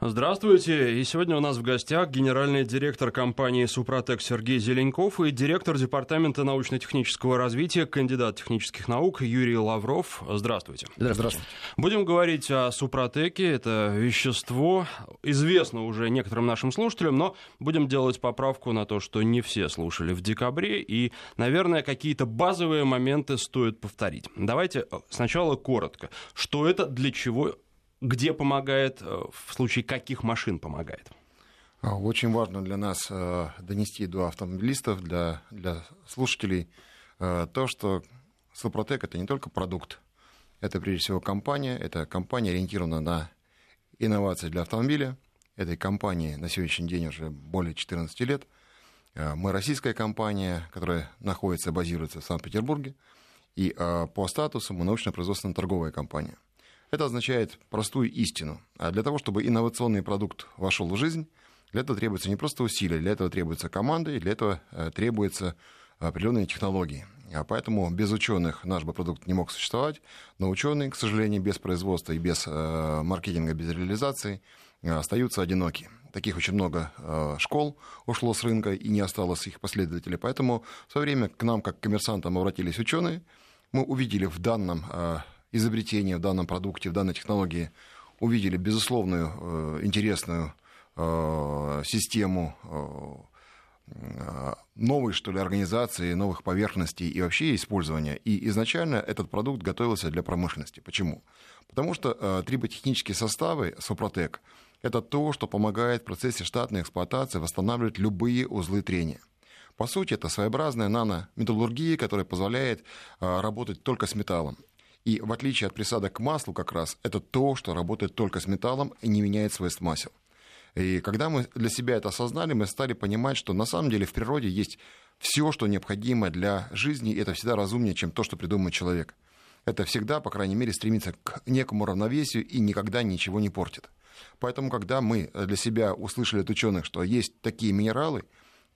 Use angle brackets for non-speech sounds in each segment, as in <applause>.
Здравствуйте. И сегодня у нас в гостях генеральный директор компании «Супротек» Сергей Зеленков и директор Департамента научно-технического развития, кандидат технических наук Юрий Лавров. Здравствуйте. Здравствуйте. Будем говорить о «Супротеке». Это вещество, известно уже некоторым нашим слушателям, но будем делать поправку на то, что не все слушали в декабре, и, наверное, какие-то базовые моменты стоит повторить. Давайте сначала коротко. Что это, для чего где помогает, э, в случае каких машин помогает? А, очень важно для нас э, донести до автомобилистов, для, для слушателей э, то, что Супротек это не только продукт, это прежде всего компания, это компания ориентирована на инновации для автомобиля. Этой компании на сегодняшний день уже более 14 лет. Мы российская компания, которая находится, базируется в Санкт-Петербурге. И по статусу мы научно-производственная торговая компания. Это означает простую истину. А для того, чтобы инновационный продукт вошел в жизнь, для этого требуется не просто усилия, для этого требуется команда, и для этого э, требуется определенные технологии. А поэтому без ученых наш бы продукт не мог существовать, но ученые, к сожалению, без производства и без э, маркетинга, без реализации э, остаются одиноки. Таких очень много школ ушло с рынка и не осталось их последователей. Поэтому в свое время к нам, как к коммерсантам, обратились ученые. Мы увидели в данном изобретения в данном продукте, в данной технологии увидели безусловную э, интересную э, систему э, новой, что ли, организации, новых поверхностей и вообще использования. И изначально этот продукт готовился для промышленности. Почему? Потому что триботехнические составы Сопротек – это то, что помогает в процессе штатной эксплуатации восстанавливать любые узлы трения. По сути, это своеобразная нанометаллургия, которая позволяет работать только с металлом. И в отличие от присадок к маслу как раз, это то, что работает только с металлом и не меняет свойств масел. И когда мы для себя это осознали, мы стали понимать, что на самом деле в природе есть все, что необходимо для жизни, и это всегда разумнее, чем то, что придумает человек. Это всегда, по крайней мере, стремится к некому равновесию и никогда ничего не портит. Поэтому, когда мы для себя услышали от ученых, что есть такие минералы,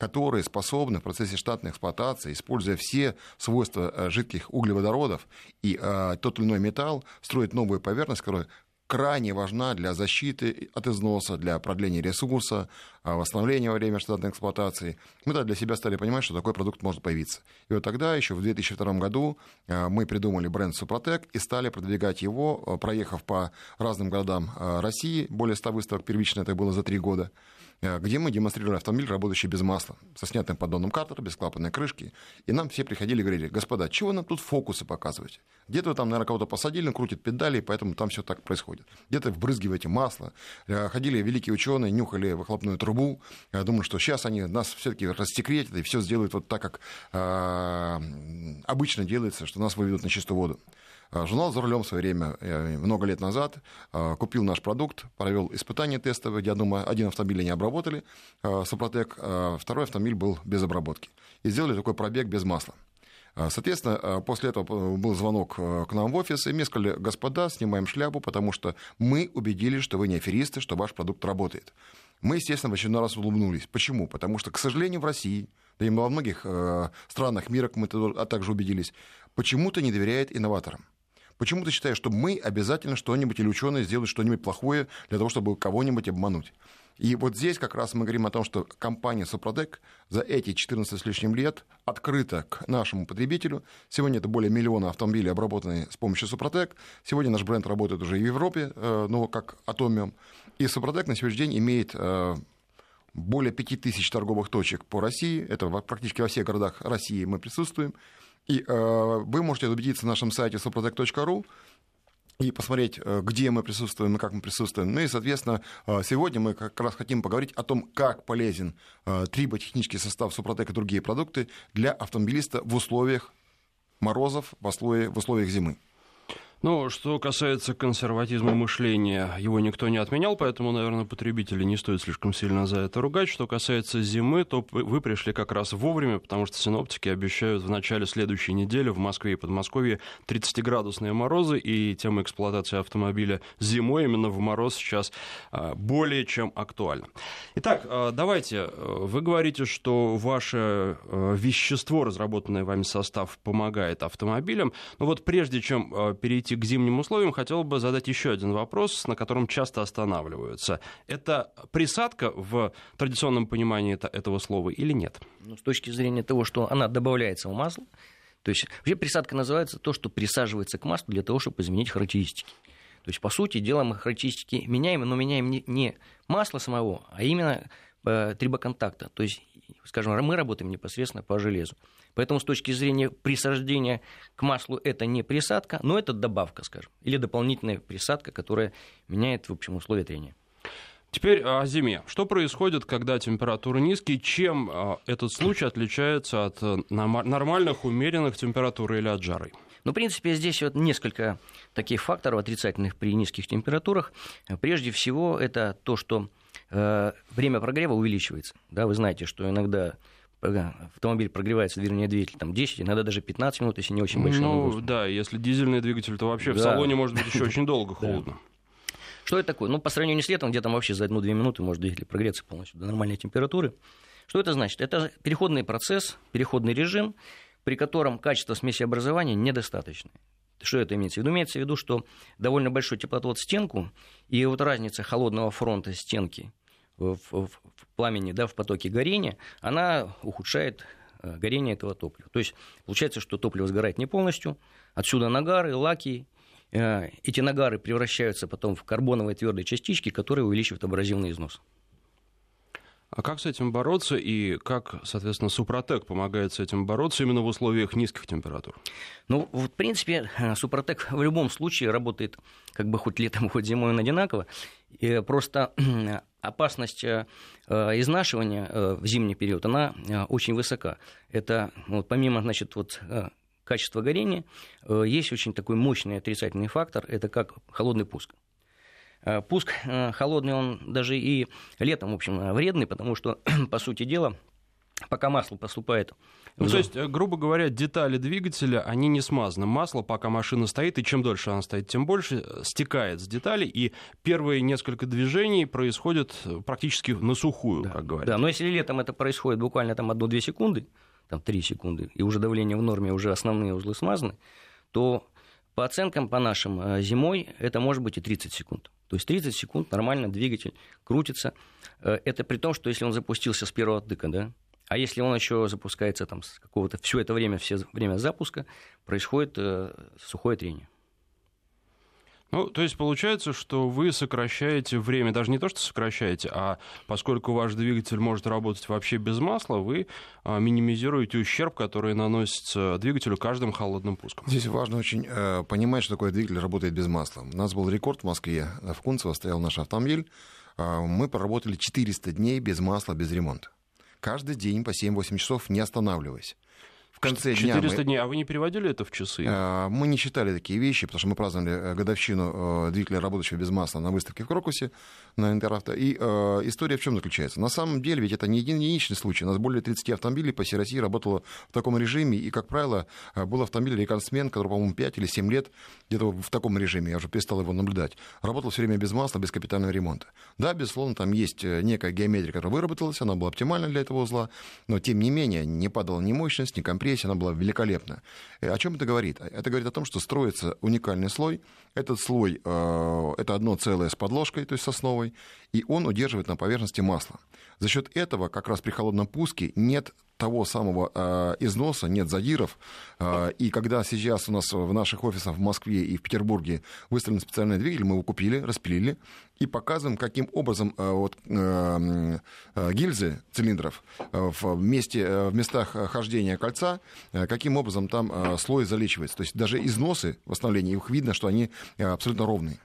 которые способны в процессе штатной эксплуатации, используя все свойства э, жидких углеводородов и э, тот или иной металл, строить новую поверхность, которая крайне важна для защиты от износа, для продления ресурса, э, восстановления во время штатной эксплуатации. Мы тогда для себя стали понимать, что такой продукт может появиться. И вот тогда, еще в 2002 году, э, мы придумали бренд Супротек и стали продвигать его, проехав по разным городам России. Более 100 выставок первично это было за три года. Где мы демонстрировали автомобиль, работающий без масла, со снятым поддоном картера, без клапанной крышки. И нам все приходили и говорили, господа, чего нам тут фокусы показываете? Где-то вы там, наверное, кого-то посадили, он крутит педали, и поэтому там все так происходит. Где-то вбрызгиваете масло. Ходили великие ученые, нюхали выхлопную трубу. Я думаю, что сейчас они нас все-таки рассекретят и все сделают вот так, как э, обычно делается, что нас выведут на чистую воду. А, журнал «За рулем» в свое время, э, много лет назад, а, купил наш продукт, провел испытания тестовые, я думаю, один автомобиль они обработали, Супротек, второй автомобиль был без обработки. И сделали такой пробег без масла. Соответственно, после этого был звонок к нам в офис, и мне сказали, господа, снимаем шляпу, потому что мы убедились, что вы не аферисты, что ваш продукт работает. Мы, естественно, в очередной раз улыбнулись. Почему? Потому что, к сожалению, в России, да и во многих странах мира, мы также убедились, почему-то не доверяет инноваторам. Почему ты считаешь, что мы обязательно что-нибудь или ученые сделают что-нибудь плохое для того, чтобы кого-нибудь обмануть? И вот здесь как раз мы говорим о том, что компания Супротек за эти 14 с лишним лет открыта к нашему потребителю. Сегодня это более миллиона автомобилей, обработанные с помощью Супротек. Сегодня наш бренд работает уже и в Европе, э, ну, как Атомиум. И Супротек на сегодняшний день имеет э, более 5000 торговых точек по России. Это практически во всех городах России мы присутствуем. И э, вы можете убедиться на нашем сайте soprotec.ru и посмотреть, э, где мы присутствуем и как мы присутствуем. Ну и, соответственно, э, сегодня мы как раз хотим поговорить о том, как полезен э, триботехнический состав Супротек и другие продукты для автомобилиста в условиях морозов, в условиях, в условиях зимы. Ну, что касается консерватизма мышления, его никто не отменял, поэтому, наверное, потребители не стоит слишком сильно за это ругать. Что касается зимы, то вы пришли как раз вовремя, потому что синоптики обещают в начале следующей недели в Москве и Подмосковье 30-градусные морозы, и тема эксплуатации автомобиля зимой именно в мороз сейчас а, более чем актуальна. Итак, а, давайте, а, вы говорите, что ваше вещество, разработанное вами состав, помогает автомобилям. Но вот прежде чем перейти перейти к зимним условиям, хотел бы задать еще один вопрос, на котором часто останавливаются. Это присадка в традиционном понимании этого слова или нет? Ну, с точки зрения того, что она добавляется в масло, то есть вообще присадка называется то, что присаживается к маслу для того, чтобы изменить характеристики. То есть, по сути дела, мы характеристики меняем, но меняем не масло самого, а именно трибоконтакта. То есть, скажем, мы работаем непосредственно по железу. Поэтому с точки зрения присаждения к маслу это не присадка, но это добавка, скажем, или дополнительная присадка, которая меняет, в общем, условия трения. Теперь о зиме. Что происходит, когда температуры низкие? Чем а, этот случай отличается от э, нормальных, умеренных температур или от жары? Ну, в принципе, здесь вот несколько таких факторов отрицательных при низких температурах. Прежде всего, это то, что э, время прогрева увеличивается. Да, вы знаете, что иногда автомобиль прогревается, вернее, двигатель там 10, иногда даже 15 минут, если не очень большая Ну, да, если дизельный двигатель, то вообще да. в салоне может быть еще <laughs> очень долго холодно. Что это такое? Ну, по сравнению с летом, где там вообще за одну-две минуты может двигатель прогреться полностью до нормальной температуры. Что это значит? Это переходный процесс, переходный режим, при котором качество смеси образования недостаточное. Что это имеется в виду? Имеется в виду, что довольно большой теплотвод стенку, и вот разница холодного фронта стенки в, в, в пламени, да, в потоке горения, она ухудшает э, горение этого топлива. То есть получается, что топливо сгорает не полностью, отсюда нагары, лаки, э, эти нагары превращаются потом в карбоновые твердые частички, которые увеличивают абразивный износ. А как с этим бороться и как, соответственно, Супротек помогает с этим бороться именно в условиях низких температур? Ну, в принципе, Супротек в любом случае работает как бы хоть летом, <laughs> хоть зимой он одинаково. И просто опасность э, изнашивания э, в зимний период, она э, очень высока. Это вот, помимо, значит, вот качества горения, есть очень такой мощный отрицательный фактор, это как холодный пуск. Э, пуск э, холодный, он даже и летом, в общем, э, вредный, потому что, <clears throat> по сути дела, пока масло поступает ну, то есть, грубо говоря, детали двигателя, они не смазаны. Масло, пока машина стоит, и чем дольше она стоит, тем больше стекает с деталей, и первые несколько движений происходят практически на сухую, да, как говорят. Да, но если летом это происходит буквально там 1-2 секунды, там 3 секунды, и уже давление в норме, уже основные узлы смазаны, то по оценкам по нашим зимой это может быть и 30 секунд. То есть 30 секунд нормально двигатель крутится. Э, это при том, что если он запустился с первого тыка, да, а если он еще запускается там с какого-то все это время, все время запуска, происходит э, сухое трение. Ну, то есть получается, что вы сокращаете время, даже не то, что сокращаете, а поскольку ваш двигатель может работать вообще без масла, вы а, минимизируете ущерб, который наносится двигателю каждым холодным пуском. Здесь важно очень э, понимать, что такое двигатель работает без масла. У нас был рекорд в Москве, в Кунцево стоял наш автомобиль, э, мы проработали 400 дней без масла, без ремонта. Каждый день по 7-8 часов, не останавливаясь конце 400 дня... 400 дней, а вы не переводили это в часы? А, мы не считали такие вещи, потому что мы праздновали э, годовщину э, двигателя, работающего без масла, на выставке в Крокусе на Интеравто. И э, история в чем заключается? На самом деле, ведь это не единичный случай. У нас более 30 автомобилей по всей России работало в таком режиме, и, как правило, был автомобиль рекордсмен, который, по-моему, 5 или 7 лет где-то в таком режиме, я уже перестал его наблюдать, работал все время без масла, без капитального ремонта. Да, безусловно, там есть некая геометрия, которая выработалась, она была оптимальна для этого узла, но, тем не менее, не падала ни мощность, ни компрессия, компрессия, она была великолепна. О чем это говорит? Это говорит о том, что строится уникальный слой. Этот слой э, это одно целое с подложкой, то есть сосновой, и он удерживает на поверхности масло. За счет этого как раз при холодном пуске нет того самого э, износа, нет задиров. Э, и когда сейчас у нас в наших офисах в Москве и в Петербурге выставлен специальный двигатель, мы его купили, распилили и показываем, каким образом э, вот, э, э, гильзы цилиндров э, в, месте, э, в местах хождения кольца, э, каким образом там э, слой залечивается. То есть даже износы в восстановлении, их видно, что они э, абсолютно ровные.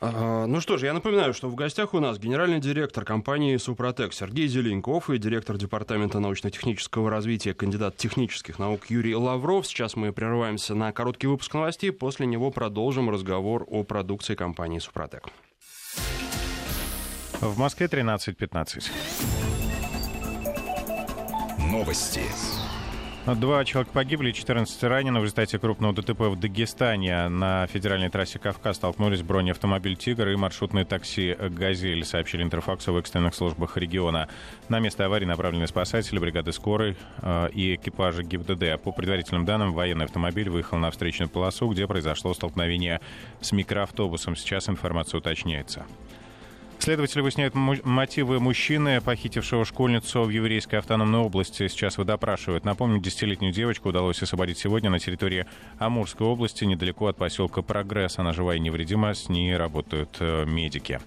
Ну что ж, я напоминаю, что в гостях у нас генеральный директор компании «Супротек» Сергей Зеленков и директор департамента научно-технического развития, кандидат технических наук Юрий Лавров. Сейчас мы прерываемся на короткий выпуск новостей, после него продолжим разговор о продукции компании «Супротек». В Москве 13.15. Новости. Два человека погибли, 14 ранены в результате крупного ДТП в Дагестане. На федеральной трассе Кавказ столкнулись бронеавтомобиль «Тигр» и маршрутное такси «Газель», сообщили Интерфаксу в экстренных службах региона. На место аварии направлены спасатели, бригады скорой э, и экипажи ГИБДД. По предварительным данным, военный автомобиль выехал на встречную полосу, где произошло столкновение с микроавтобусом. Сейчас информация уточняется. Следователи выясняют мотивы мужчины, похитившего школьницу в еврейской автономной области. Сейчас вы допрашивают. Напомню, десятилетнюю девочку удалось освободить сегодня на территории Амурской области, недалеко от поселка Прогресс. Она жива и невредима, с ней работают э, медики.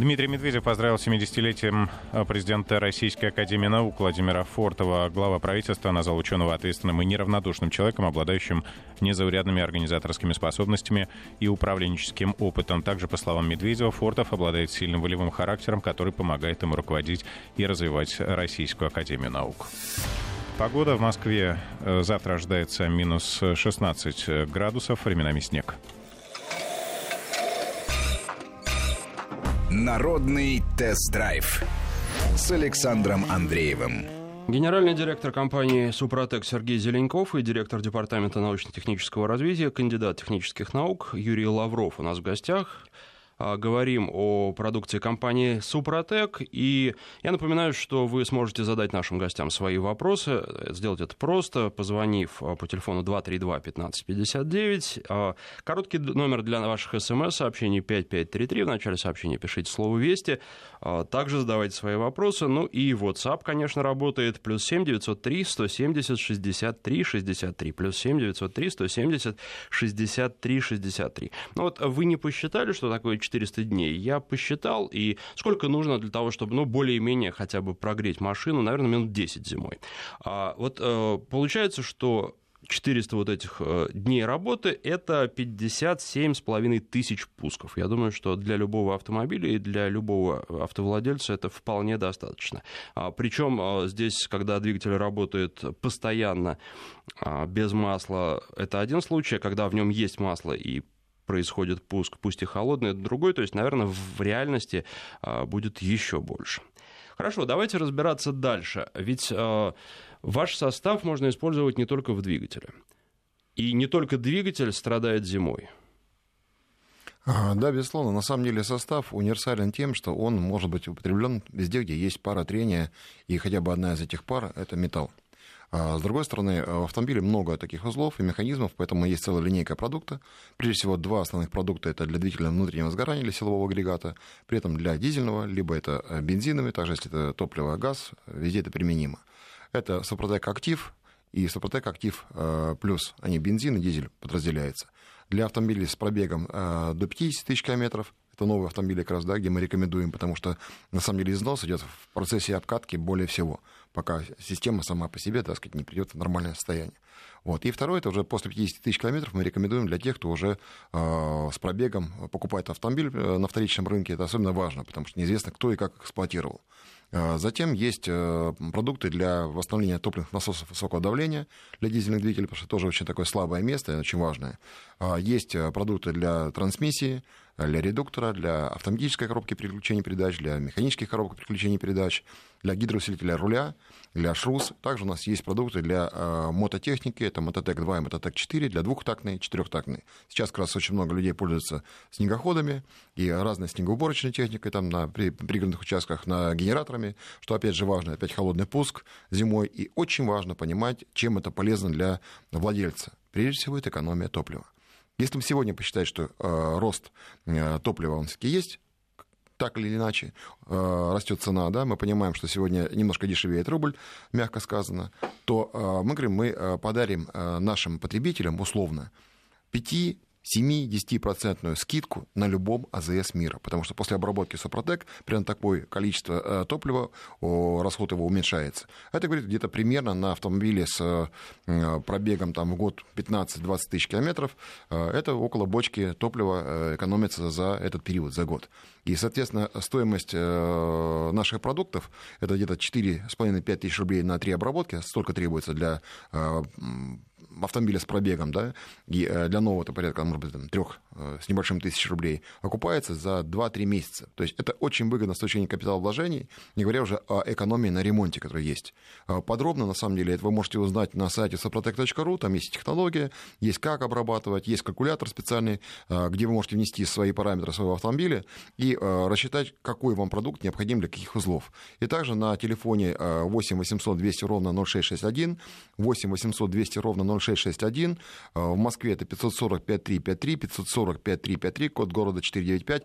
Дмитрий Медведев поздравил 70-летием э, президента Российской Академии Наук Владимира Фортова. Глава правительства назвал ученого ответственным и неравнодушным человеком, обладающим незаурядными организаторскими способностями и управленческим опытом. Также, по словам Медведева, Фортов обладает сильным волевым характером, который помогает ему руководить и развивать Российскую Академию Наук. Погода в Москве э, завтра ожидается минус 16 градусов, временами снег. Народный тест-драйв с Александром Андреевым. Генеральный директор компании «Супротек» Сергей Зеленков и директор Департамента научно-технического развития, кандидат технических наук Юрий Лавров у нас в гостях. А, говорим о продукции компании «Супротек». И я напоминаю, что вы сможете задать нашим гостям свои вопросы. Сделать это просто, позвонив а, по телефону 232-1559. А, короткий номер для ваших смс-сообщений 5533. В начале сообщения пишите слово «Вести». Также задавайте свои вопросы. Ну и WhatsApp, конечно, работает. Плюс 7 903 170 63 63. Плюс 7 903 170 63 63. Ну вот вы не посчитали, что такое 400 дней. Я посчитал, и сколько нужно для того, чтобы, ну, более-менее хотя бы прогреть машину, наверное, минут 10 зимой. А, вот э, получается, что 400 вот этих э, дней работы – это 57,5 тысяч пусков. Я думаю, что для любого автомобиля и для любого автовладельца это вполне достаточно. А, Причем э, здесь, когда двигатель работает постоянно а, без масла, это один случай, когда в нем есть масло и происходит пуск, пусть и холодный, это другой, то есть, наверное, в реальности а, будет еще больше. Хорошо, давайте разбираться дальше. Ведь э, ваш состав можно использовать не только в двигателе. И не только двигатель страдает зимой. Да, безусловно. На самом деле состав универсален тем, что он может быть употреблен везде, где есть пара трения, и хотя бы одна из этих пар – это металл. А с другой стороны, в автомобиле много таких узлов и механизмов, поэтому есть целая линейка продукта. Прежде всего, два основных продукта – это для двигателя внутреннего сгорания или силового агрегата, при этом для дизельного, либо это э, бензиновый, также если это топливо, газ, везде это применимо. Это Супротек Актив и Супротек Актив э, плюс, они бензин и дизель подразделяются. Для автомобилей с пробегом э, до 50 тысяч километров это новые автомобили как раз, да, где мы рекомендуем, потому что на самом деле износ идет в процессе обкатки более всего, пока система сама по себе, так сказать, не придет в нормальное состояние. Вот. И второе, это уже после 50 тысяч километров мы рекомендуем для тех, кто уже э, с пробегом покупает автомобиль э, на вторичном рынке. Это особенно важно, потому что неизвестно, кто и как эксплуатировал. Э, затем есть э, продукты для восстановления топливных насосов высокого давления для дизельных двигателей, потому что тоже очень такое слабое место, очень важное. Есть продукты для трансмиссии, для редуктора, для автоматической коробки переключения передач, для механических коробок переключения передач, для гидроусилителя руля, для ШРУС. Также у нас есть продукты для э, мототехники, это Мототек 2 и Мототек 4, для двухтактной, четырехтактной. Сейчас как раз очень много людей пользуются снегоходами и разной снегоуборочной техникой там на при, пригородных участках, на генераторами, что опять же важно, опять холодный пуск зимой. И очень важно понимать, чем это полезно для владельца. Прежде всего, это экономия топлива. Если мы сегодня посчитать, что э, рост э, топлива он все-таки есть, так или иначе э, растет цена, да, мы понимаем, что сегодня немножко дешевеет рубль, мягко сказано, то э, мы говорим, мы э, подарим э, нашим потребителям условно 5 7-10% скидку на любом АЗС мира, потому что после обработки Сопротек примерно такое количество э, топлива, расход его уменьшается. Это говорит где-то примерно на автомобиле с э, пробегом там, в год 15-20 тысяч километров, э, это около бочки топлива экономится за этот период, за год. И, соответственно, стоимость наших продуктов это где-то 4,5-5 тысяч рублей на три обработки, столько требуется для автомобиля с пробегом, да, и для нового это порядка, может быть, трех с небольшим тысяч рублей, окупается за 2-3 месяца. То есть это очень выгодно с точки зрения капиталовложений, не говоря уже о экономии на ремонте, которая есть. Подробно, на самом деле, это вы можете узнать на сайте soprotec.ru, там есть технология, есть как обрабатывать, есть калькулятор специальный, где вы можете внести свои параметры своего автомобиля и рассчитать, какой вам продукт необходим для каких узлов. И также на телефоне 8 800 200 ровно 0661, 8 800 200 ровно 0661, в Москве это 540 5353, 540 5353, код города 495.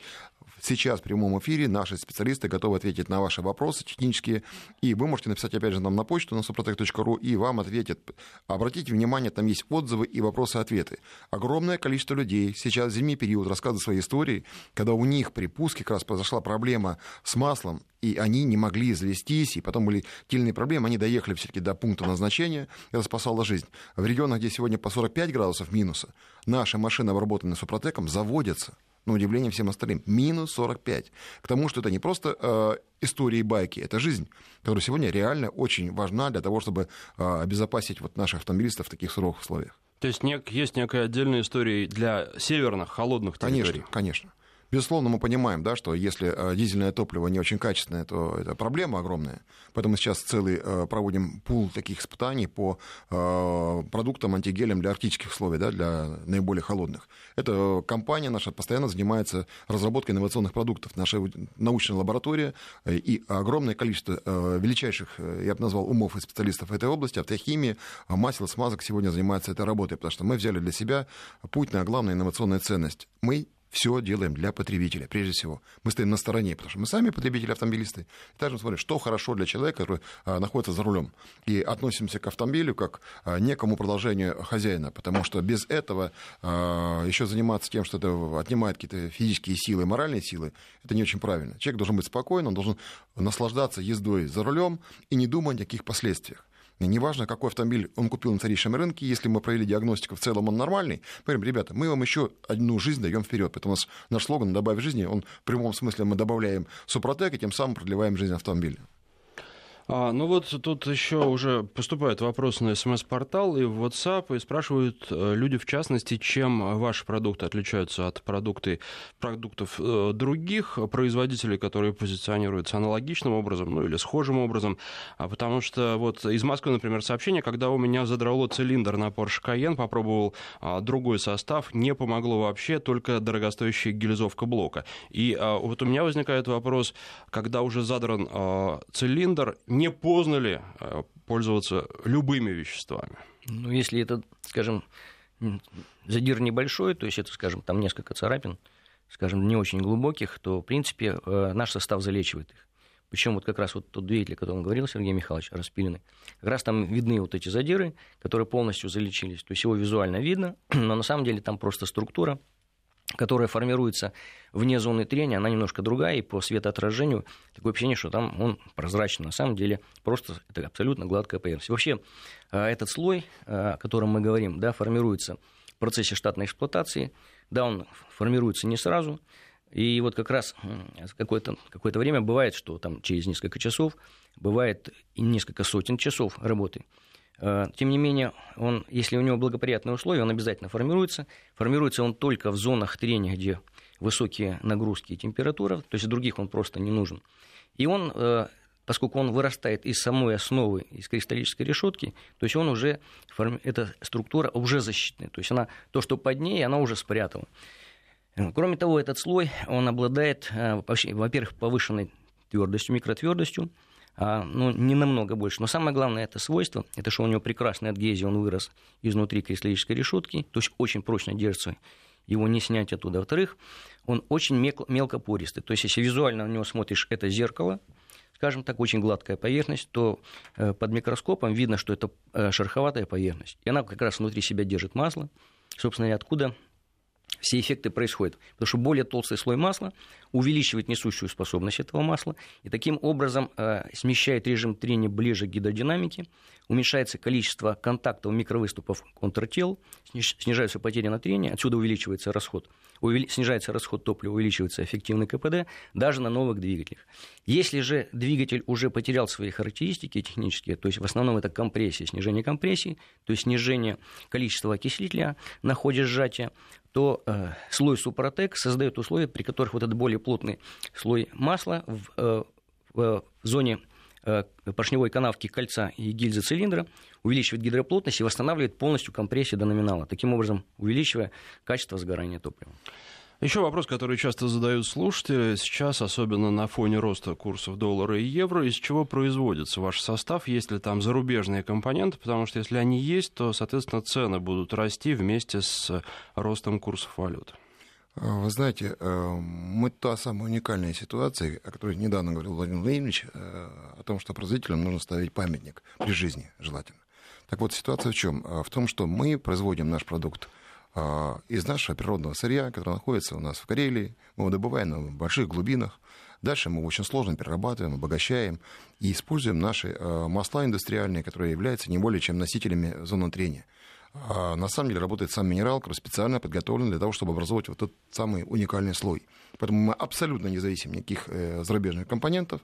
Сейчас в прямом эфире наши специалисты готовы ответить на ваши вопросы технические. И вы можете написать, опять же, нам на почту на suprotec.ru, и вам ответят. Обратите внимание, там есть отзывы и вопросы-ответы. Огромное количество людей сейчас в зимний период рассказывают свои истории, когда у них при пуске как раз произошла проблема с маслом, и они не могли завестись, и потом были тельные проблемы, они доехали все-таки до пункта назначения, это спасало жизнь. В регионах, где сегодня по 45 градусов минуса, наши машины, обработанные супротеком, заводятся на удивление всем остальным. Минус 45. К тому, что это не просто э, истории и байки, это жизнь, которая сегодня реально очень важна для того, чтобы э, обезопасить вот наших автомобилистов в таких суровых условиях. То есть нек, есть некая отдельная история для северных, холодных территорий? Конечно, конечно. Безусловно, мы понимаем, да, что если э, дизельное топливо не очень качественное, то это проблема огромная. Поэтому сейчас целый э, проводим пул таких испытаний по э, продуктам, антигелям для арктических условий, да, для наиболее холодных. Эта компания наша постоянно занимается разработкой инновационных продуктов. Наша научная лаборатория и огромное количество величайших, я бы назвал, умов и специалистов в этой области, автохимии, масел, смазок сегодня занимаются этой работой, потому что мы взяли для себя путь на главную инновационную ценность. Мы все делаем для потребителя, прежде всего. Мы стоим на стороне, потому что мы сами потребители, автомобилисты. И также смотрим, что хорошо для человека, который а, находится за рулем. И относимся к автомобилю как а, некому продолжению хозяина, потому что без этого а, еще заниматься тем, что это отнимает какие-то физические силы, моральные силы, это не очень правильно. Человек должен быть спокоен, он должен наслаждаться ездой за рулем и не думать о каких последствиях. Неважно, какой автомобиль он купил на вторичном рынке, если мы провели диагностику, в целом он нормальный, мы говорим, ребята, мы вам еще одну жизнь даем вперед. Поэтому у нас наш слоган «Добавь жизни», он в прямом смысле мы добавляем супротек и тем самым продлеваем жизнь автомобиля. А, ну вот тут еще уже поступают вопросы на смс-портал и в WhatsApp, и спрашивают э, люди, в частности, чем ваши продукты отличаются от продукты, продуктов э, других производителей, которые позиционируются аналогичным образом, ну или схожим образом. А потому что вот из Москвы, например, сообщение, когда у меня задрало цилиндр на Porsche Cayenne, попробовал а, другой состав, не помогло вообще, только дорогостоящая гильзовка блока. И а, вот у меня возникает вопрос, когда уже задран а, цилиндр, не поздно ли э, пользоваться любыми веществами? Ну, если это, скажем, задир небольшой, то есть это, скажем, там несколько царапин, скажем, не очень глубоких, то, в принципе, э, наш состав залечивает их. Причем вот как раз вот тот двигатель, о котором говорил Сергей Михайлович, распиленный, как раз там видны вот эти задиры, которые полностью залечились. То есть его визуально видно, <clears throat> но на самом деле там просто структура которая формируется вне зоны трения, она немножко другая, и по светоотражению такое ощущение, что там он прозрачный. На самом деле просто это абсолютно гладкая поверхность. Вообще а, этот слой, а, о котором мы говорим, да, формируется в процессе штатной эксплуатации, да, он формируется не сразу, и вот как раз какое-то какое время бывает, что там через несколько часов, бывает и несколько сотен часов работы – тем не менее, он, если у него благоприятные условия, он обязательно формируется. Формируется он только в зонах трения, где высокие нагрузки и температура, то есть других он просто не нужен. И он, э, поскольку он вырастает из самой основы, из кристаллической решетки, то есть он уже, эта структура уже защитная, то есть она, то, что под ней, она уже спрятала. Кроме того, этот слой, он обладает, э, во-первых, повышенной твердостью, микротвердостью, ну, не намного больше. Но самое главное это свойство, это что у него прекрасная адгезия, он вырос изнутри кристаллической решетки, то есть очень прочно держится, его не снять оттуда. Во-вторых, он очень мелкопористый, то есть если визуально на него смотришь, это зеркало, скажем так, очень гладкая поверхность, то э, под микроскопом видно, что это э, шероховатая поверхность. И она как раз внутри себя держит масло. Собственно, и откуда все эффекты происходят. Потому что более толстый слой масла увеличивает несущую способность этого масла и таким образом э, смещает режим трения ближе к гидродинамике, уменьшается количество контактов микровыступов контртел, снижаются потери на трение, отсюда увеличивается расход снижается расход топлива, увеличивается эффективный КПД даже на новых двигателях. Если же двигатель уже потерял свои характеристики технические, то есть в основном это компрессия, снижение компрессии, то есть снижение количества окислителя на ходе сжатия, то э, слой Супротек создает условия, при которых вот этот более плотный слой масла в, э, в зоне э, поршневой канавки кольца и гильзы цилиндра увеличивает гидроплотность и восстанавливает полностью компрессию до номинала, таким образом увеличивая качество сгорания топлива. Еще вопрос, который часто задают слушатели сейчас, особенно на фоне роста курсов доллара и евро, из чего производится ваш состав, есть ли там зарубежные компоненты, потому что если они есть, то, соответственно, цены будут расти вместе с ростом курсов валют. А, вы знаете, э, мы та самая уникальная ситуация, о которой недавно говорил Владимир Владимирович, э, о том, что производителям нужно ставить памятник при жизни, желательно. Так вот, ситуация в чем? В том, что мы производим наш продукт из нашего природного сырья, которое находится у нас в Карелии. Мы его добываем в больших глубинах. Дальше мы его очень сложно перерабатываем, обогащаем и используем наши масла индустриальные, которые являются не более чем носителями зоны трения. А на самом деле работает сам минерал, который специально подготовлен для того, чтобы образовать вот этот самый уникальный слой. Поэтому мы абсолютно не зависим от никаких э, зарубежных компонентов.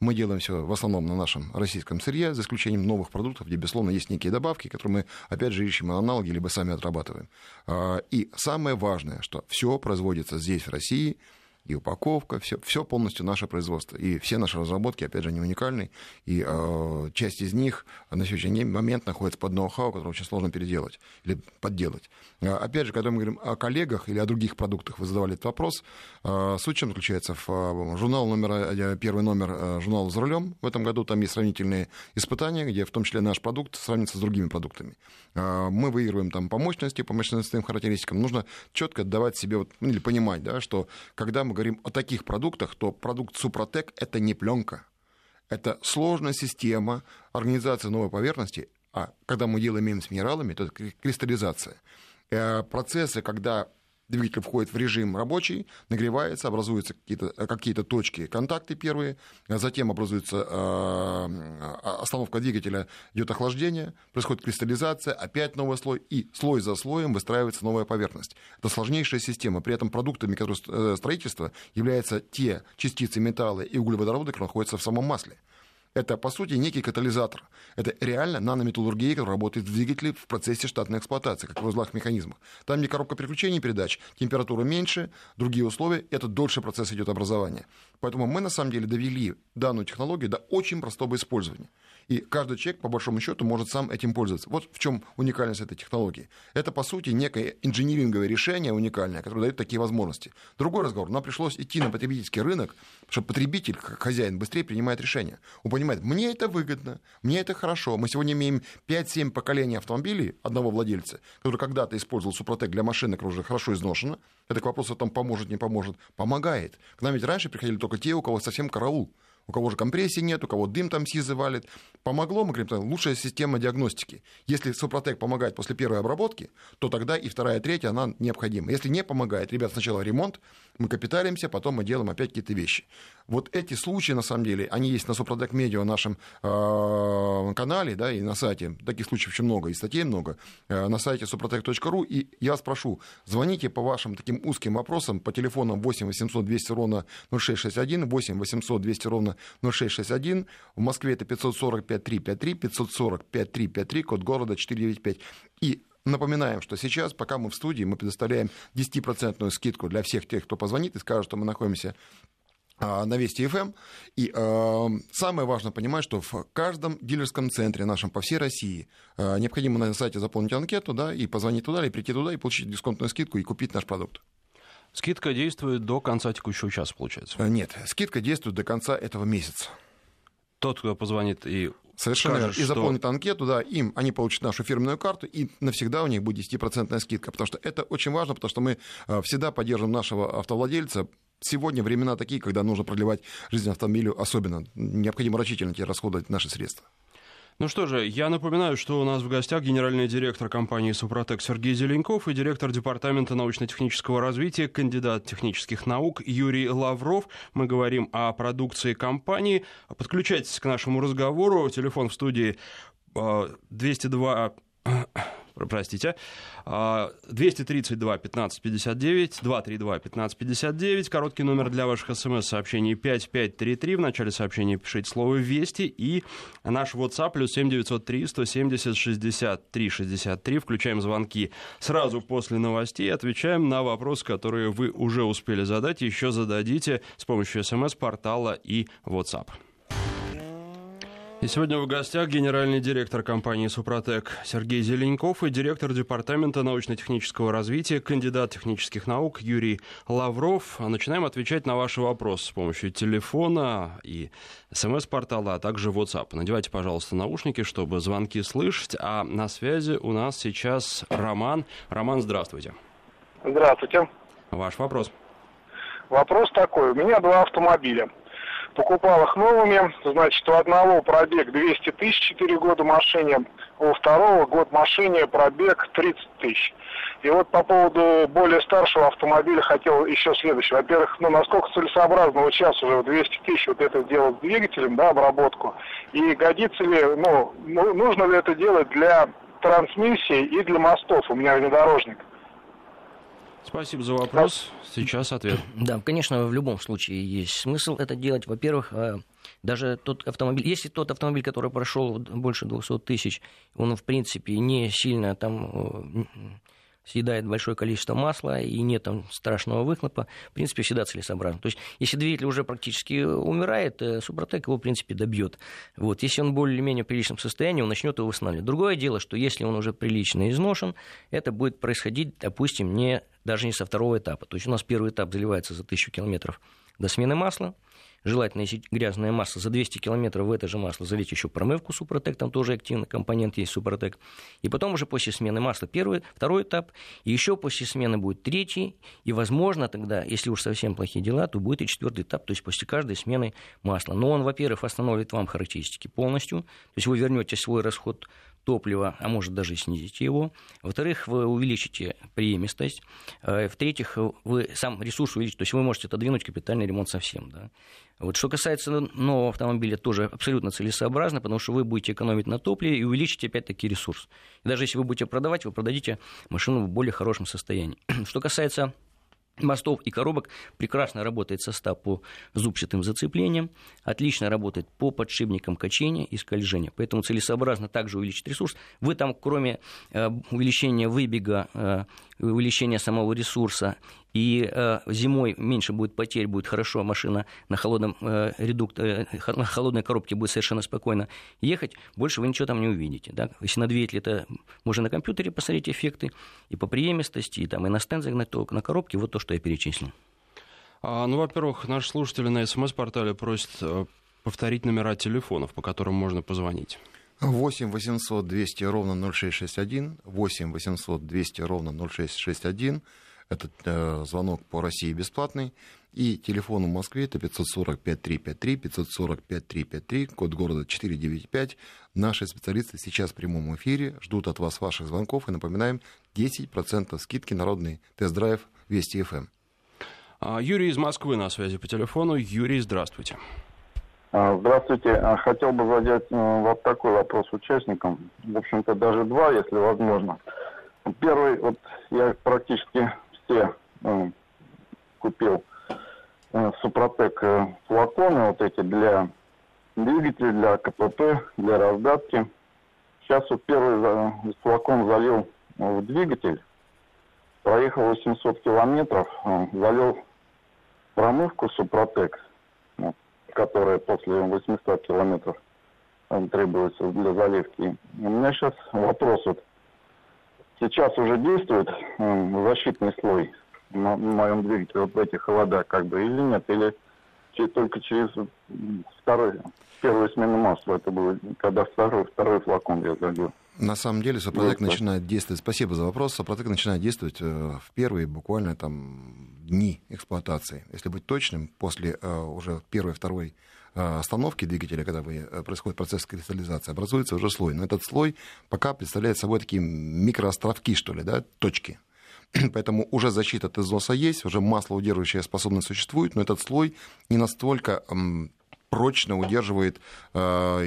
Мы делаем все в основном на нашем российском сырье, за исключением новых продуктов, где, безусловно, есть некие добавки, которые мы, опять же, ищем аналоги, либо сами отрабатываем. А, и самое важное, что все производится здесь, в России, и упаковка, все, все полностью наше производство. И все наши разработки, опять же, они уникальны. И э, часть из них на сегодняшний момент находится под ноу-хау, который очень сложно переделать или подделать. А, опять же, когда мы говорим о коллегах или о других продуктах, вы задавали этот вопрос, э, суть чем заключается? В э, журнал номер, первый номер э, журнала «За рулем» в этом году, там есть сравнительные испытания, где в том числе наш продукт сравнится с другими продуктами. Э, мы выигрываем там по мощности, по мощностным характеристикам. Нужно четко давать себе, вот, ну, или понимать, да, что когда мы мы говорим о таких продуктах, то продукт Супротек – это не пленка. Это сложная система организации новой поверхности, а когда мы делаем с минералами, то это кристаллизация. Э, процессы, когда двигатель входит в режим рабочий, нагревается, образуются какие-то э, какие точки, контакты первые, а затем образуется э, остановка двигателя, идет охлаждение, происходит кристаллизация, опять новый слой, и слой за слоем выстраивается новая поверхность. Это сложнейшая система. При этом продуктами э, строительства являются те частицы металла и углеводорода, которые находятся в самом масле. Это, по сути, некий катализатор. Это реально нанометаллургия, которая работает в двигателе в процессе штатной эксплуатации, как в узлах механизмах. Там не коробка переключений передач, температура меньше, другие условия, это дольше процесс идет образования. Поэтому мы, на самом деле, довели данную технологию до очень простого использования. И каждый человек, по большому счету, может сам этим пользоваться. Вот в чем уникальность этой технологии. Это, по сути, некое инжиниринговое решение уникальное, которое дает такие возможности. Другой разговор. Нам пришлось идти на потребительский рынок, чтобы потребитель, как хозяин, быстрее принимает решение. Он понимает, мне это выгодно, мне это хорошо. Мы сегодня имеем 5-7 поколений автомобилей одного владельца, который когда-то использовал Супротек для машины, которая уже хорошо изношена. Это к вопросу о том, поможет, не поможет. Помогает. К нам ведь раньше приходили только те, у кого совсем караул у кого же компрессии нет, у кого дым там сизы валит. Помогло, мы говорим, лучшая система диагностики. Если Супротек помогает после первой обработки, то тогда и вторая, третья, она необходима. Если не помогает, ребят, сначала ремонт, мы капиталимся, потом мы делаем опять какие-то вещи. Вот эти случаи, на самом деле, они есть на Супротек Медиа нашем э, канале, да, и на сайте. Таких случаев очень много, и статей много. Э, на сайте suprotec.ru. И я вас прошу, звоните по вашим таким узким вопросам по телефонам 8 800 200 ровно 0661, 8 800 200 ровно 0661. В Москве это 540 5353, 540 5353, код города 495. И Напоминаем, что сейчас, пока мы в студии, мы предоставляем 10% скидку для всех тех, кто позвонит и скажет, что мы находимся а, на Вести ФМ. Эм. И э, самое важное понимать, что в каждом дилерском центре нашем по всей России э, необходимо на сайте заполнить анкету, да, и позвонить туда, или прийти туда, и получить дисконтную скидку, и купить наш продукт. Скидка действует до конца текущего часа, получается? Нет, скидка действует до конца этого месяца. Тот, кто позвонит и Совершенно верно. И заполнит что... анкету, да, им, они получат нашу фирменную карту, и навсегда у них будет 10% скидка. Потому что это очень важно, потому что мы э, всегда поддерживаем нашего автовладельца. Сегодня времена такие, когда нужно продлевать жизнь автомобилю особенно. Необходимо рачительно расходовать наши средства. Ну что же, я напоминаю, что у нас в гостях генеральный директор компании «Супротек» Сергей Зеленков и директор департамента научно-технического развития, кандидат технических наук Юрий Лавров. Мы говорим о продукции компании. Подключайтесь к нашему разговору. Телефон в студии 202 э, простите, 232 15 59, 232 15 59, короткий номер для ваших смс-сообщений 5533, в начале сообщения пишите слово «Вести» и наш WhatsApp плюс 7903 170 63 63, включаем звонки сразу после новостей, отвечаем на вопросы, которые вы уже успели задать, еще зададите с помощью смс-портала и WhatsApp. И сегодня в гостях генеральный директор компании «Супротек» Сергей Зеленков и директор департамента научно-технического развития, кандидат технических наук Юрий Лавров. Начинаем отвечать на ваши вопросы с помощью телефона и смс-портала, а также WhatsApp. Надевайте, пожалуйста, наушники, чтобы звонки слышать. А на связи у нас сейчас Роман. Роман, здравствуйте. Здравствуйте. Ваш вопрос. Вопрос такой. У меня два автомобиля покупал их новыми, значит, у одного пробег 200 тысяч, 4 года машине, у второго год машине пробег 30 тысяч. И вот по поводу более старшего автомобиля хотел еще следующее. Во-первых, ну, насколько целесообразно вот сейчас уже 200 тысяч вот это делать двигателем, да, обработку, и годится ли, ну, ну, нужно ли это делать для трансмиссии и для мостов, у меня внедорожник. Спасибо за вопрос. Сейчас ответ. Да, конечно, в любом случае есть смысл это делать. Во-первых, а, даже тот автомобиль, если тот автомобиль, который прошел больше 200 тысяч, он, в принципе, не сильно там съедает большое количество масла и нет там страшного выхлопа, в принципе, всегда целесообразно. То есть, если двигатель уже практически умирает, э, Супротек его, в принципе, добьет. Вот. Если он более-менее в приличном состоянии, он начнет его восстанавливать. Другое дело, что если он уже прилично изношен, это будет происходить, допустим, не, даже не со второго этапа. То есть, у нас первый этап заливается за тысячу километров до смены масла, желательно, если грязная масса, за 200 километров в это же масло залить еще промывку Супротек, там тоже активный компонент есть Супротек. И потом уже после смены масла первый, второй этап, и еще после смены будет третий, и, возможно, тогда, если уж совсем плохие дела, то будет и четвертый этап, то есть после каждой смены масла. Но он, во-первых, восстановит вам характеристики полностью, то есть вы вернете свой расход топлива, а может даже снизите его. Во-вторых, вы увеличите преемистость. Э, в-третьих, вы сам ресурс увеличите, то есть вы можете отодвинуть капитальный ремонт совсем. Да. Вот, что касается нового автомобиля, тоже абсолютно целесообразно, потому что вы будете экономить на топливе и увеличите опять-таки ресурс. И даже если вы будете продавать, вы продадите машину в более хорошем состоянии. <clears throat> Что касается мостов и коробок прекрасно работает состав по зубчатым зацеплениям, отлично работает по подшипникам качения и скольжения. Поэтому целесообразно также увеличить ресурс. Вы там, кроме э, увеличения выбега, э, увеличения самого ресурса и э, зимой меньше будет потерь, будет хорошо, машина на, холодном, э, редукт, э, на холодной коробке будет совершенно спокойно ехать, больше вы ничего там не увидите. Да? Если на двигателе, это можно на компьютере посмотреть эффекты и по преемистости, и, там, и на стенд загнать, на коробке, вот то, что я перечислил. А, ну, во-первых, наши слушатели на СМС-портале просят э, повторить номера телефонов, по которым можно позвонить. 8 800 200 ровно 0661, 8 800 200 ровно 0661, этот э, звонок по России бесплатный. И телефон в Москве это 545-353, 545-353, код города 495. Наши специалисты сейчас в прямом эфире ждут от вас ваших звонков. И напоминаем, 10% скидки народный тест-драйв Вести ФМ. А, Юрий из Москвы на связи по телефону. Юрий, здравствуйте. А, здравствуйте. А, хотел бы задать э, вот такой вопрос участникам. В общем-то, даже два, если возможно. Первый, вот я практически все э, купил э, Супротек э, флаконы вот эти для двигателей, для КПП, для раздатки. Сейчас вот первый флакон залил в двигатель, проехал 800 километров, э, залил промывку Супротек, вот, которая после 800 километров требуется для заливки. У меня сейчас вопрос вот, сейчас уже действует защитный слой на, моем двигателе вот в этих холодах, как бы, или нет, или только через второй, первую смену масла это было, когда второй, второй флакон я забил. На самом деле Сопротек вот, начинает действовать, спасибо за вопрос, Сопротек начинает действовать э, в первые буквально там дни эксплуатации. Если быть точным, после э, уже первой, второй остановки двигателя, когда э, происходит процесс кристаллизации, образуется уже слой. Но этот слой пока представляет собой такие микроостровки, что ли, да, точки. <clears throat> Поэтому уже защита от износа есть, уже маслоудерживающая способность существует, но этот слой не настолько прочно удерживает э,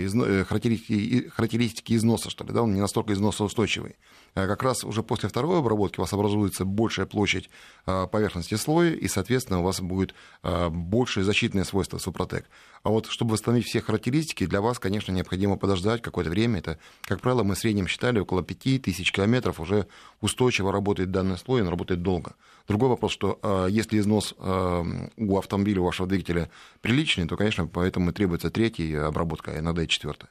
изно, характеристики, характеристики износа, что ли, да, он не настолько износоустойчивый. как раз уже после второй обработки у вас образуется большая площадь поверхности слоя, и, соответственно, у вас будет большее защитное свойство Супротек. А вот чтобы восстановить все характеристики, для вас, конечно, необходимо подождать какое-то время. Это, как правило, мы в среднем считали около 5000 километров уже устойчиво работает данный слой, он работает долго. Другой вопрос, что если износ у автомобиля, у вашего двигателя приличный, то, конечно, поэтому требуется третья обработка, а иногда и четвертая.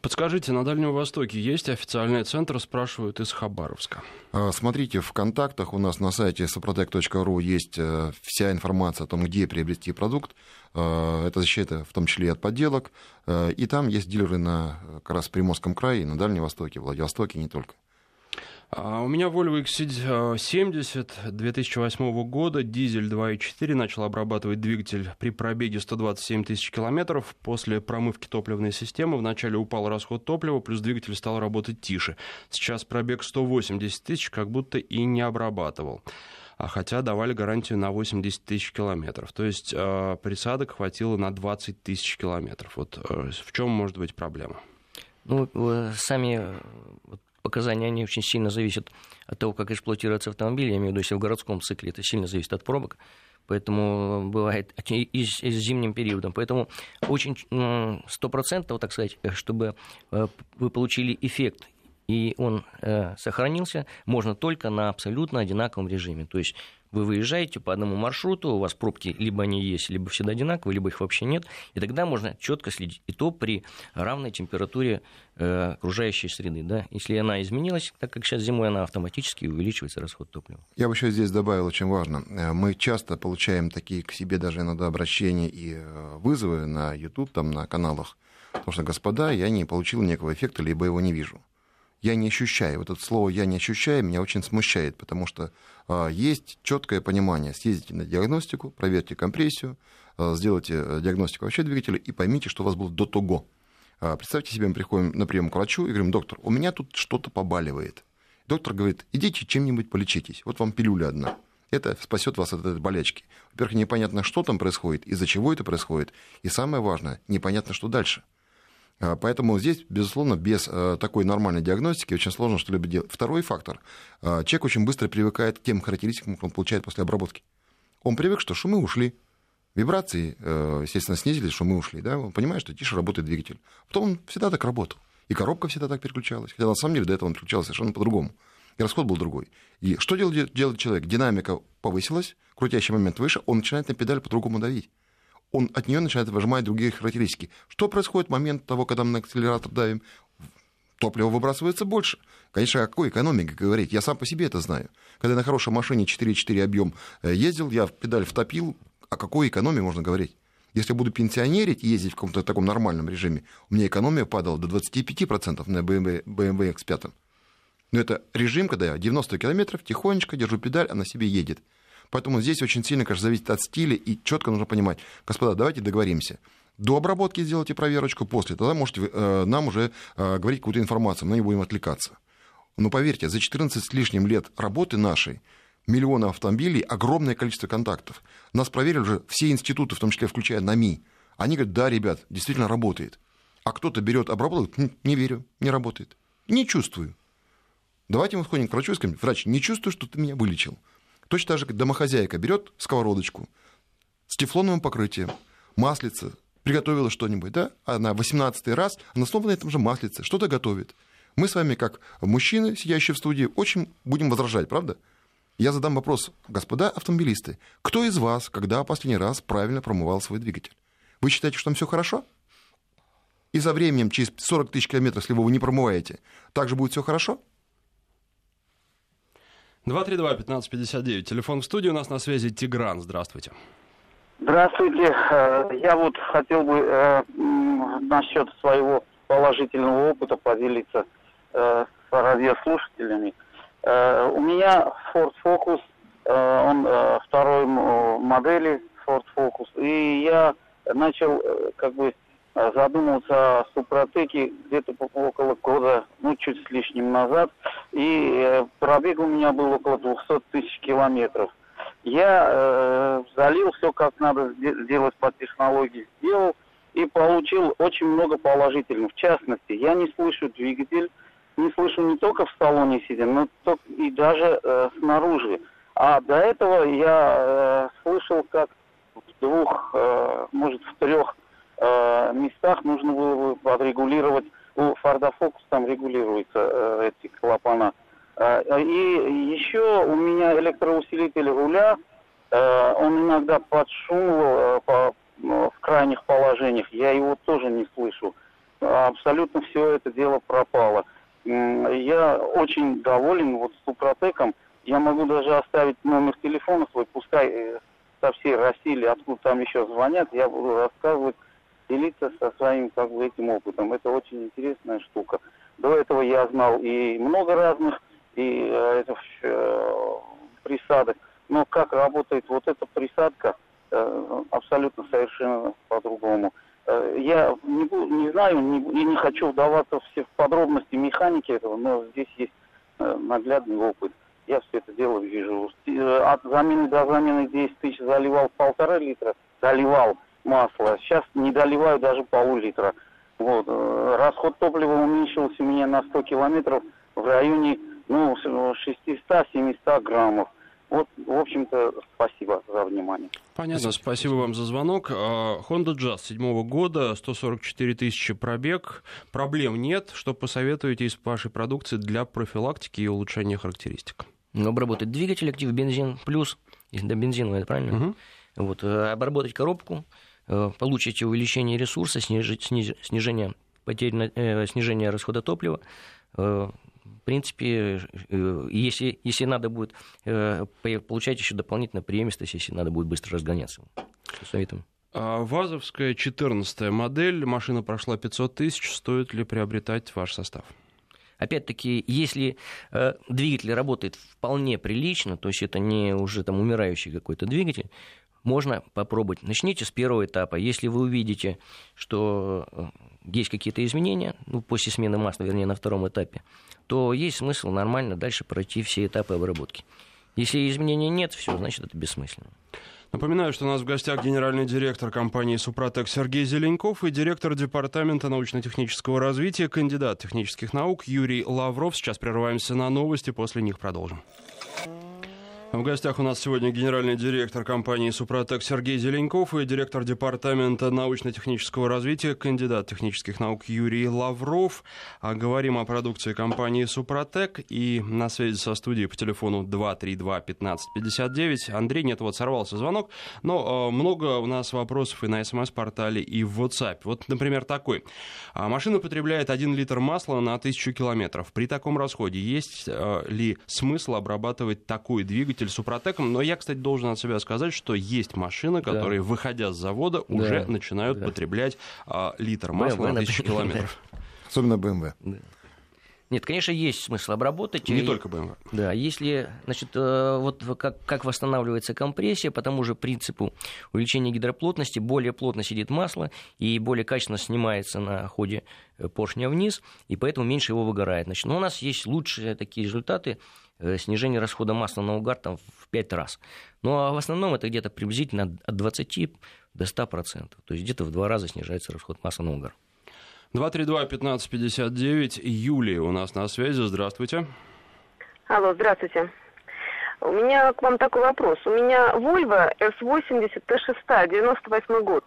Подскажите, на Дальнем Востоке есть официальный центр, спрашивают из Хабаровска. А, смотрите, в контактах у нас на сайте suprotec.ru есть э, вся информация о том, где приобрести продукт. Э, это защита в том числе и от подделок. Э, и там есть дилеры на как раз Приморском крае, на Дальнем Востоке, Владивостоке и не только. А у меня Volvo XC70 2008 года, дизель 2.4, начал обрабатывать двигатель при пробеге 127 тысяч километров. После промывки топливной системы вначале упал расход топлива, плюс двигатель стал работать тише. Сейчас пробег 180 тысяч, как будто и не обрабатывал. А хотя давали гарантию на 80 тысяч километров. То есть э, присадок хватило на 20 тысяч километров. Вот э, в чем может быть проблема? Ну, сами показания, они очень сильно зависят от того, как эксплуатируется автомобиль. Я имею в виду, если в городском цикле, это сильно зависит от пробок. Поэтому бывает <laughs> и, с зимним периодом. Поэтому очень стопроцентно, так сказать, чтобы э, вы получили эффект и он э, сохранился, можно только на абсолютно одинаковом режиме. То есть вы выезжаете по одному маршруту, у вас пробки либо они есть, либо всегда одинаковые, либо их вообще нет, и тогда можно четко следить. И то при равной температуре э, окружающей среды. Да? Если она изменилась, так как сейчас зимой, она автоматически увеличивается расход топлива. Я бы еще здесь добавил очень важно. Э, мы часто получаем такие к себе даже иногда обращения и э, вызовы на YouTube, там, на каналах, потому что, господа, я не получил некого эффекта, либо его не вижу я не ощущаю. Вот это слово «я не ощущаю» меня очень смущает, потому что а, есть четкое понимание. Съездите на диагностику, проверьте компрессию, а, сделайте э, диагностику вообще двигателя и поймите, что у вас было до того. А, представьте себе, мы приходим на прием к врачу и говорим, доктор, у меня тут что-то побаливает. Доктор говорит, идите чем-нибудь полечитесь. Вот вам пилюля одна. Это спасет вас от этой болячки. Во-первых, непонятно, что там происходит, из-за чего это происходит. И самое важное, непонятно, что дальше. А, поэтому здесь, безусловно, без э, такой нормальной диагностики очень сложно что-либо делать. Второй фактор. А, человек очень быстро привыкает к тем характеристикам, которые он получает после обработки. Он привык, что шумы ушли, вибрации, э, естественно, снизились, шумы ушли. Да? Он понимает, что тише работает двигатель. Потом он всегда так работал. И коробка всегда так переключалась. Хотя на самом деле до этого он переключался совершенно по-другому. И расход был другой. И что делает, делает человек? Динамика повысилась, крутящий момент выше, он начинает на педаль по-другому давить он от нее начинает выжимать другие характеристики. Что происходит в момент того, когда мы на акселератор давим? Топливо выбрасывается больше. Конечно, о какой экономике говорить? Я сам по себе это знаю. Когда я на хорошей машине 4,4 объем э, ездил, я педаль втопил, о какой экономии можно говорить? Если я буду пенсионерить и ездить в каком-то таком нормальном режиме, у меня экономия падала до 25% на BMW, BMW X5. Но это режим, когда я 90 километров, тихонечко держу педаль, она себе едет. Поэтому здесь очень сильно, конечно, зависит от стиля, и четко нужно понимать, господа, давайте договоримся. До обработки сделайте проверочку, после тогда можете э, нам уже э, говорить какую-то информацию, мы не будем отвлекаться. Но поверьте, за 14 с лишним лет работы нашей, миллионы автомобилей, огромное количество контактов. Нас проверили уже все институты, в том числе включая НАМИ. Они говорят, да, ребят, действительно работает. А кто-то берет, обрабатывает, не верю, не работает. Не чувствую. Давайте мы сходим к врачу и скажем, врач, не чувствую, что ты меня вылечил. Точно так же, как домохозяйка берет сковородочку с тефлоновым покрытием, маслица, приготовила что-нибудь, да, она 18 раз, она снова на этом же маслице что-то готовит. Мы с вами, как мужчины, сидящие в студии, очень будем возражать, правда? Я задам вопрос, господа автомобилисты, кто из вас, когда последний раз правильно промывал свой двигатель? Вы считаете, что там все хорошо? И за временем, через 40 тысяч километров, если вы его не промываете, также будет все хорошо? 232-1559. Телефон в студии у нас на связи Тигран. Здравствуйте. Здравствуйте. Э, я вот хотел бы э, насчет своего положительного опыта поделиться э, с радиослушателями. У меня Ford Focus, он второй модели Ford Focus, и я начал как бы задумался о Супротеке где-то около года, ну, чуть с лишним назад. И э, пробег у меня был около 200 тысяч километров. Я э, залил все как надо сделать по технологии, сделал и получил очень много положительных. В частности, я не слышу двигатель, не слышу не только в салоне сидя, но и даже э, снаружи. А до этого я э, слышал, как в двух, э, может, в трех э, местах нужно было подрегулировать. У Форда Фокус там регулируются э, эти клапана. Э, и еще у меня электроусилитель руля, э, он иногда подшумывал э, по, в крайних положениях. Я его тоже не слышу. Абсолютно все это дело пропало. Я очень доволен вот Супротеком. Я могу даже оставить номер телефона свой, пускай э, со всей России или откуда там еще звонят, я буду рассказывать, делиться со своим как бы этим опытом. Это очень интересная штука. До этого я знал и много разных и э, э, присадок, но как работает вот эта присадка, э, абсолютно совершенно по-другому. Э, я не, не знаю не, и не хочу вдаваться в подробности механики этого, но здесь есть э, наглядный опыт. Я все это дело вижу. Э, от замены до замены 10 тысяч заливал полтора литра, заливал масло. Сейчас не доливаю даже пол-литра. Вот. Расход топлива уменьшился у меня на 100 километров в районе ну, 600-700 граммов. Вот, в общем-то, спасибо за внимание. Понятно, спасибо вам за звонок. А, Honda Jazz седьмого года, 144 тысячи пробег. Проблем нет. Что посоветуете из вашей продукции для профилактики и улучшения характеристик? Ну, обработать двигатель, актив бензин плюс, если до бензина, это правильно? Угу. Вот, э, обработать коробку, э, получить увеличение ресурса, снижение потерь, э, снижение расхода топлива, в принципе, э, если, если надо будет э, получать еще дополнительно преемистость, если надо будет быстро разгоняться. Советуем. А ВАЗовская 14 модель, машина прошла 500 тысяч, стоит ли приобретать ваш состав? Опять-таки, если э, двигатель работает вполне прилично, то есть это не уже там умирающий какой-то двигатель, можно попробовать. Начните с первого этапа. Если вы увидите, что э, есть какие-то изменения, ну, после смены масла, вернее, на втором этапе, то есть смысл нормально дальше пройти все этапы обработки. Если изменений нет, все, значит, это бессмысленно. Напоминаю, что у нас в гостях генеральный директор компании «Супротек» Сергей Зеленков и директор департамента научно-технического развития, кандидат технических наук Юрий Лавров. Сейчас прерываемся на новости, после них продолжим. В гостях у нас сегодня генеральный директор компании «Супротек» Сергей Зеленков и директор департамента научно-технического развития, кандидат технических наук Юрий Лавров. А говорим о продукции компании «Супротек» и на связи со студией по телефону 232-1559. Андрей, нет, вот сорвался звонок, но э, много у нас вопросов и на СМС-портале, и в WhatsApp. Вот, например, такой. А, машина потребляет 1 литр масла на 1000 километров. При таком расходе есть э, ли смысл обрабатывать такой двигатель двигатель Супротеком. Но я, кстати, должен от себя сказать, что есть машины, которые, да. выходя с завода, да. уже начинают да. потреблять а, литр масла BMW, на тысячу километров. <laughs> Особенно BMW. Да. Нет, конечно, есть смысл обработать. Не и, только BMW. Да, если, значит, э, вот как, как восстанавливается компрессия, по тому же принципу увеличения гидроплотности, более плотно сидит масло и более качественно снимается на ходе э, поршня вниз, и поэтому меньше его выгорает. Значит, но у нас есть лучшие такие результаты снижение расхода масла на угар там, в 5 раз. Ну а в основном это где-то приблизительно от 20 до 100%. То есть где-то в два раза снижается расход масла на угар. 232-1559. Юлия у нас на связи. Здравствуйте. Алло, здравствуйте. У меня к вам такой вопрос. У меня Volvo S80 T6, 98 год.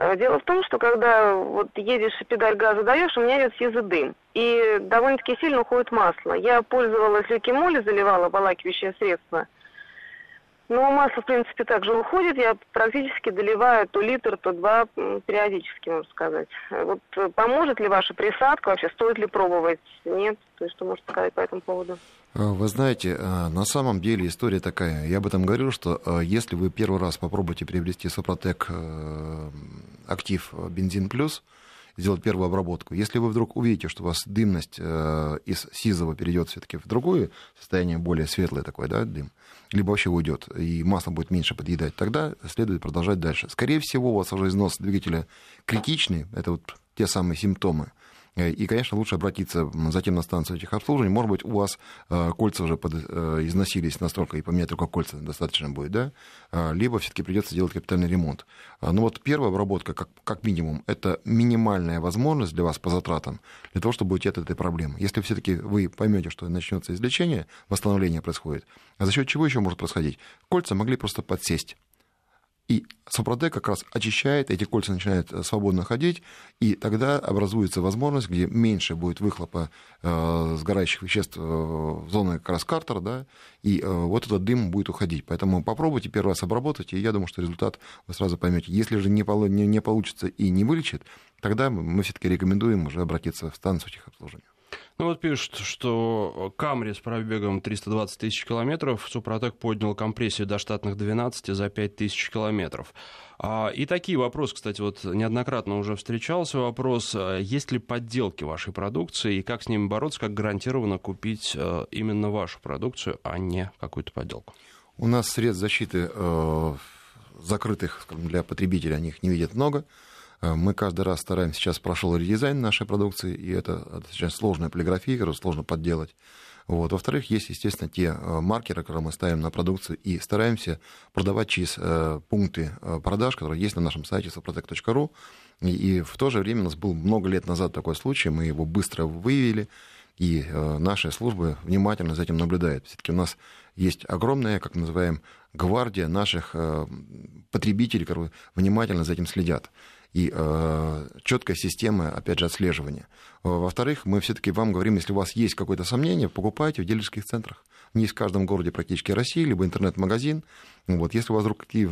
Э, дело в том, что когда вот едешь и педаль газа даешь, у меня идет сизый дым. И довольно-таки сильно уходит масло. Я пользовалась ликимоли, заливала обволакивающее средство. Но масло, в принципе, также уходит. Я практически доливаю то литр, то два периодически, можно сказать. Вот э, поможет ли ваша присадка вообще? Стоит ли пробовать? Нет? То есть что можете сказать по этому поводу? А, вы знаете, на самом деле история такая. Я об этом говорил, что если вы первый раз попробуете приобрести Супротек э, актив бензин плюс, сделать первую обработку. Если вы вдруг увидите, что у вас дымность э, из сизого перейдет все-таки в другое состояние, более светлое такое, да, дым, либо вообще уйдет, и масло будет меньше подъедать, тогда следует продолжать дальше. Скорее всего, у вас уже износ двигателя критичный, это вот те самые симптомы, И, конечно, лучше обратиться затем на станцию техобслуживания. Может быть, у вас кольца уже под, износились настолько, и поменять только кольца достаточно будет, да? Либо все-таки придется делать капитальный ремонт. Но вот первая обработка, как, как минимум, это минимальная возможность для вас по затратам, для того, чтобы уйти от этой проблемы. Если все-таки вы поймете, что начнется излечение, восстановление происходит, а за счет чего еще может происходить? Кольца могли просто подсесть. И Супротек как раз очищает, эти кольца начинают э, свободно ходить, и тогда образуется возможность, где меньше будет выхлопа э, сгорающих веществ э, в зоны как раз картера, да, и э, вот этот дым будет уходить. Поэтому попробуйте первый раз обработать, и я думаю, что результат вы сразу поймете. Если же не, не, не получится и не вылечит, тогда мы все-таки рекомендуем уже обратиться в станцию техобслуживания. Ну вот пишут, что Камри с пробегом 320 тысяч километров Супротек поднял компрессию до штатных 12 за 5 тысяч километров. А, и такие вопросы, кстати, вот неоднократно уже встречался вопрос, а, есть ли подделки вашей продукции и как с ними бороться, как гарантированно купить а, именно вашу продукцию, а не какую-то подделку. У нас средств защиты э, закрытых для потребителей, они их не видят много. Э, мы каждый раз стараемся, сейчас прошел редизайн нашей продукции, и это сейчас сложная полиграфия, которую сложно подделать. Вот. Во-вторых, есть, естественно, те э, маркеры, которые мы ставим на продукцию, и стараемся продавать через э, пункты продаж, которые есть на нашем сайте soprotec.ru. И, и в то же время у нас был много лет назад такой случай, мы его быстро выявили, и наши службы внимательно за этим наблюдают. Все-таки у нас есть огромная, как мы называем, гвардия наших потребителей, которые внимательно за этим следят и э, четкая система, опять же, отслеживания. Во-вторых, мы все-таки вам говорим, если у вас есть какое-то сомнение, покупайте в дилерских центрах. Не в каждом городе практически России, либо интернет-магазин. Вот. Если у вас вдруг какие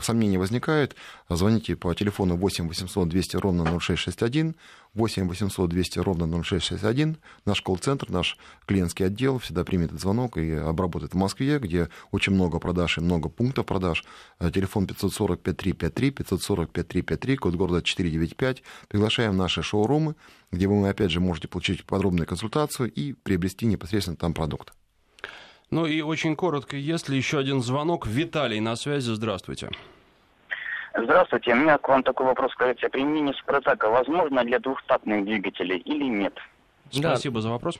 сомнения возникают, звоните по телефону 8 800 200 ровно 0661, 8 800 200 ровно 0661. Наш колл-центр, наш клиентский отдел всегда примет этот звонок и обработает в Москве, где очень много продаж и много пунктов продаж. Э, телефон 540 5353, 540 5353, код города 495. Приглашаем наши шоурумы, где вы, опять же, можете получить подробную консультацию и приобрести непосредственно там продукт. Ну и очень коротко, если еще один звонок. Виталий на связи, здравствуйте. Здравствуйте, у меня к вам такой вопрос. Скажите, применение Супротека возможно для двухтактных двигателей или нет? Спасибо да. за вопрос.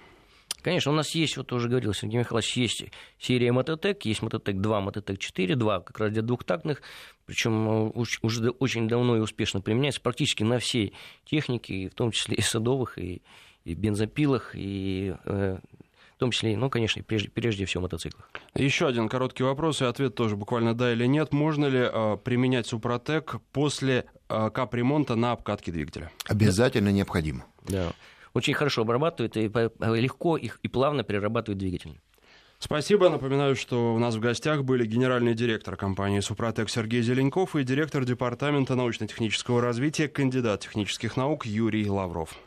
Конечно, у нас есть, вот уже говорил Сергей Михайлович, есть серия Мототек, есть Мототек 2, Мототек 4, 2 как раз для двухтактных, причем э, уже очень давно и успешно применяется практически на всей технике, в том числе и садовых, и, и бензопилах, и э, в том числе, ну, конечно, прежде, прежде всего мотоциклах. Еще один короткий вопрос, и ответ тоже буквально да или нет. Можно ли э, применять Супротек после э, капремонта на обкатке двигателя? Обязательно да. необходимо. Да. Очень хорошо обрабатывает и легко их и плавно перерабатывает двигатель. Спасибо. Напоминаю, что у нас в гостях были генеральный директор компании «Супротек» Сергей Зеленков и директор департамента научно-технического развития, кандидат технических наук Юрий Лавров.